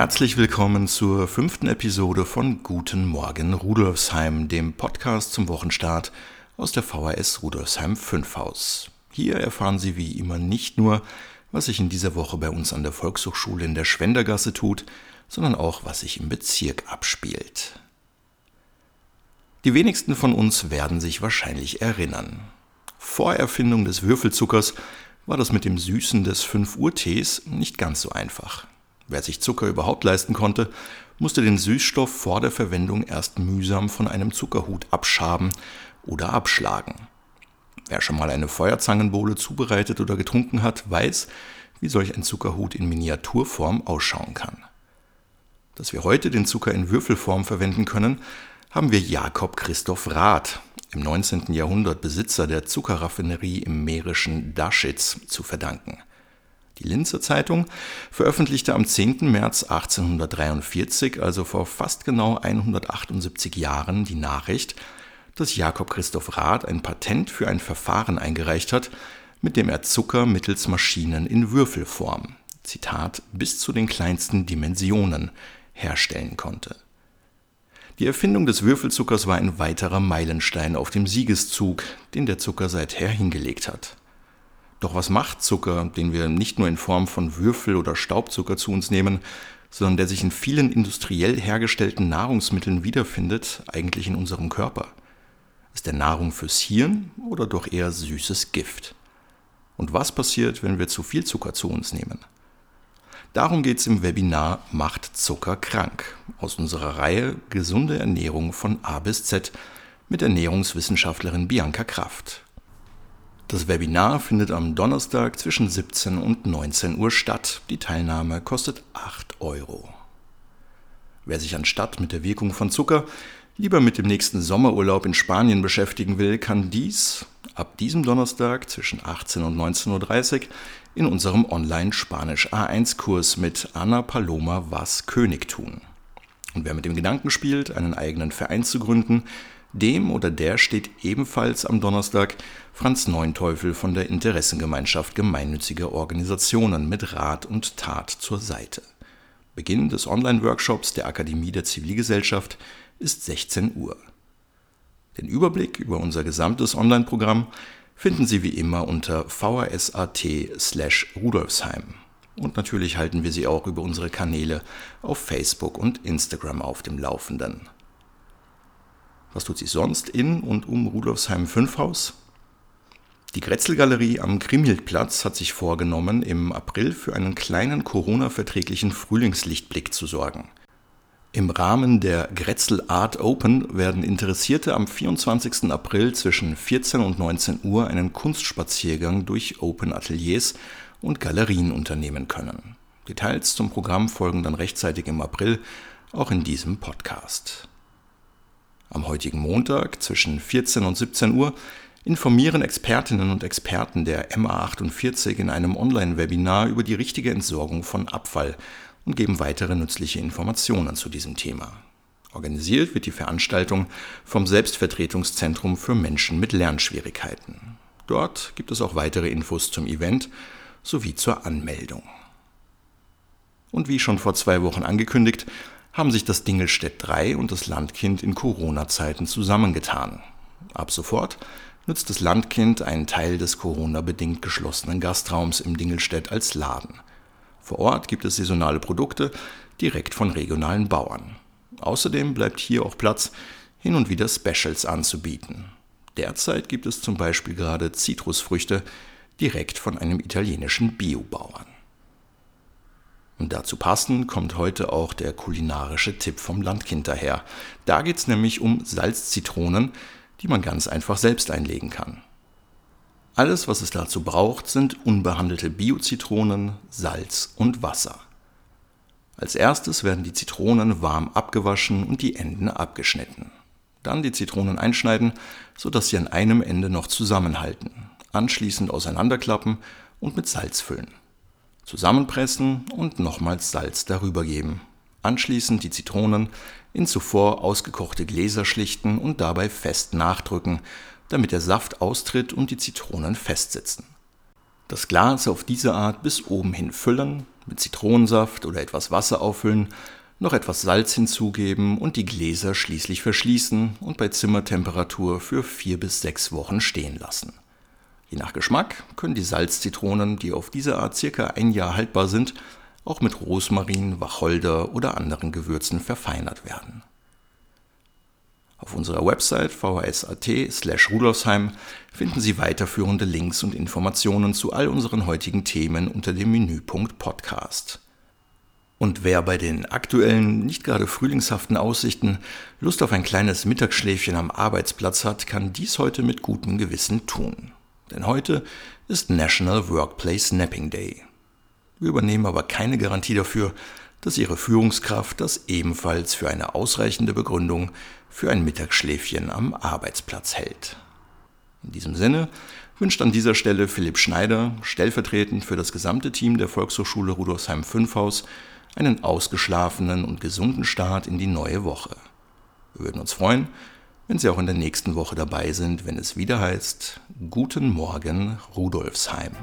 Herzlich willkommen zur fünften Episode von Guten Morgen Rudolfsheim, dem Podcast zum Wochenstart aus der VHS Rudolfsheim 5 Haus. Hier erfahren Sie wie immer nicht nur, was sich in dieser Woche bei uns an der Volkshochschule in der Schwendergasse tut, sondern auch, was sich im Bezirk abspielt. Die wenigsten von uns werden sich wahrscheinlich erinnern. Vor Erfindung des Würfelzuckers war das mit dem Süßen des 5 Uhr Tees nicht ganz so einfach. Wer sich Zucker überhaupt leisten konnte, musste den Süßstoff vor der Verwendung erst mühsam von einem Zuckerhut abschaben oder abschlagen. Wer schon mal eine Feuerzangenbowle zubereitet oder getrunken hat, weiß, wie solch ein Zuckerhut in Miniaturform ausschauen kann. Dass wir heute den Zucker in Würfelform verwenden können, haben wir Jakob Christoph Rath, im 19. Jahrhundert Besitzer der Zuckerraffinerie im mährischen Daschitz, zu verdanken. Die Linzer Zeitung veröffentlichte am 10. März 1843, also vor fast genau 178 Jahren, die Nachricht, dass Jakob Christoph Rath ein Patent für ein Verfahren eingereicht hat, mit dem er Zucker mittels Maschinen in Würfelform, Zitat, bis zu den kleinsten Dimensionen herstellen konnte. Die Erfindung des Würfelzuckers war ein weiterer Meilenstein auf dem Siegeszug, den der Zucker seither hingelegt hat. Doch was macht Zucker, den wir nicht nur in Form von Würfel oder Staubzucker zu uns nehmen, sondern der sich in vielen industriell hergestellten Nahrungsmitteln wiederfindet, eigentlich in unserem Körper? Ist der Nahrung fürs Hirn oder doch eher süßes Gift? Und was passiert, wenn wir zu viel Zucker zu uns nehmen? Darum geht es im Webinar Macht Zucker krank aus unserer Reihe Gesunde Ernährung von A bis Z mit Ernährungswissenschaftlerin Bianca Kraft. Das Webinar findet am Donnerstag zwischen 17 und 19 Uhr statt. Die Teilnahme kostet 8 Euro. Wer sich anstatt mit der Wirkung von Zucker lieber mit dem nächsten Sommerurlaub in Spanien beschäftigen will, kann dies ab diesem Donnerstag zwischen 18 und 19.30 Uhr in unserem Online-Spanisch A1-Kurs mit Ana Paloma Was König tun. Und wer mit dem Gedanken spielt, einen eigenen Verein zu gründen, dem oder der steht ebenfalls am Donnerstag Franz Neunteufel von der Interessengemeinschaft gemeinnütziger Organisationen mit Rat und Tat zur Seite. Beginn des Online-Workshops der Akademie der Zivilgesellschaft ist 16 Uhr. Den Überblick über unser gesamtes Online-Programm finden Sie wie immer unter vhs.at slash rudolfsheim. Und natürlich halten wir Sie auch über unsere Kanäle auf Facebook und Instagram auf dem Laufenden. Was tut sich sonst in und um Rudolfsheim 5 Haus? Die Grätzl-Galerie am Grimhildplatz hat sich vorgenommen, im April für einen kleinen Corona-verträglichen Frühlingslichtblick zu sorgen. Im Rahmen der Grätzl Art Open werden Interessierte am 24. April zwischen 14 und 19 Uhr einen Kunstspaziergang durch Open Ateliers und Galerien unternehmen können. Details zum Programm folgen dann rechtzeitig im April, auch in diesem Podcast. Am heutigen Montag zwischen 14 und 17 Uhr informieren Expertinnen und Experten der MA48 in einem Online-Webinar über die richtige Entsorgung von Abfall und geben weitere nützliche Informationen zu diesem Thema. Organisiert wird die Veranstaltung vom Selbstvertretungszentrum für Menschen mit Lernschwierigkeiten. Dort gibt es auch weitere Infos zum Event sowie zur Anmeldung. Und wie schon vor zwei Wochen angekündigt, haben sich das Dingelstädt 3 und das Landkind in Corona-Zeiten zusammengetan. Ab sofort nutzt das Landkind einen Teil des Corona-bedingt geschlossenen Gastraums im Dingelstädt als Laden. Vor Ort gibt es saisonale Produkte direkt von regionalen Bauern. Außerdem bleibt hier auch Platz, hin und wieder Specials anzubieten. Derzeit gibt es zum Beispiel gerade Zitrusfrüchte direkt von einem italienischen Biobauern. Und dazu passend kommt heute auch der kulinarische Tipp vom Landkind daher. Da geht es nämlich um Salzzitronen, die man ganz einfach selbst einlegen kann. Alles, was es dazu braucht, sind unbehandelte Biozitronen, Salz und Wasser. Als erstes werden die Zitronen warm abgewaschen und die Enden abgeschnitten. Dann die Zitronen einschneiden, sodass sie an einem Ende noch zusammenhalten. Anschließend auseinanderklappen und mit Salz füllen. Zusammenpressen und nochmals Salz darüber geben. Anschließend die Zitronen in zuvor ausgekochte Gläser schlichten und dabei fest nachdrücken, damit der Saft austritt und die Zitronen festsitzen. Das Glas auf diese Art bis oben hin füllen, mit Zitronensaft oder etwas Wasser auffüllen, noch etwas Salz hinzugeben und die Gläser schließlich verschließen und bei Zimmertemperatur für vier bis sechs Wochen stehen lassen. Je nach Geschmack können die Salzzitronen, die auf diese Art circa ein Jahr haltbar sind, auch mit Rosmarin, Wacholder oder anderen Gewürzen verfeinert werden. Auf unserer Website vhs.at slash rudolfsheim finden Sie weiterführende Links und Informationen zu all unseren heutigen Themen unter dem Menüpunkt Podcast. Und wer bei den aktuellen, nicht gerade frühlingshaften Aussichten Lust auf ein kleines Mittagsschläfchen am Arbeitsplatz hat, kann dies heute mit gutem Gewissen tun. Denn heute ist National Workplace Napping Day. Wir übernehmen aber keine Garantie dafür, dass Ihre Führungskraft das ebenfalls für eine ausreichende Begründung für ein Mittagsschläfchen am Arbeitsplatz hält. In diesem Sinne wünscht an dieser Stelle Philipp Schneider, stellvertretend für das gesamte Team der Volkshochschule Rudolfsheim 5 Haus, einen ausgeschlafenen und gesunden Start in die neue Woche. Wir würden uns freuen, wenn Sie auch in der nächsten Woche dabei sind, wenn es wieder heißt Guten Morgen Rudolfsheim.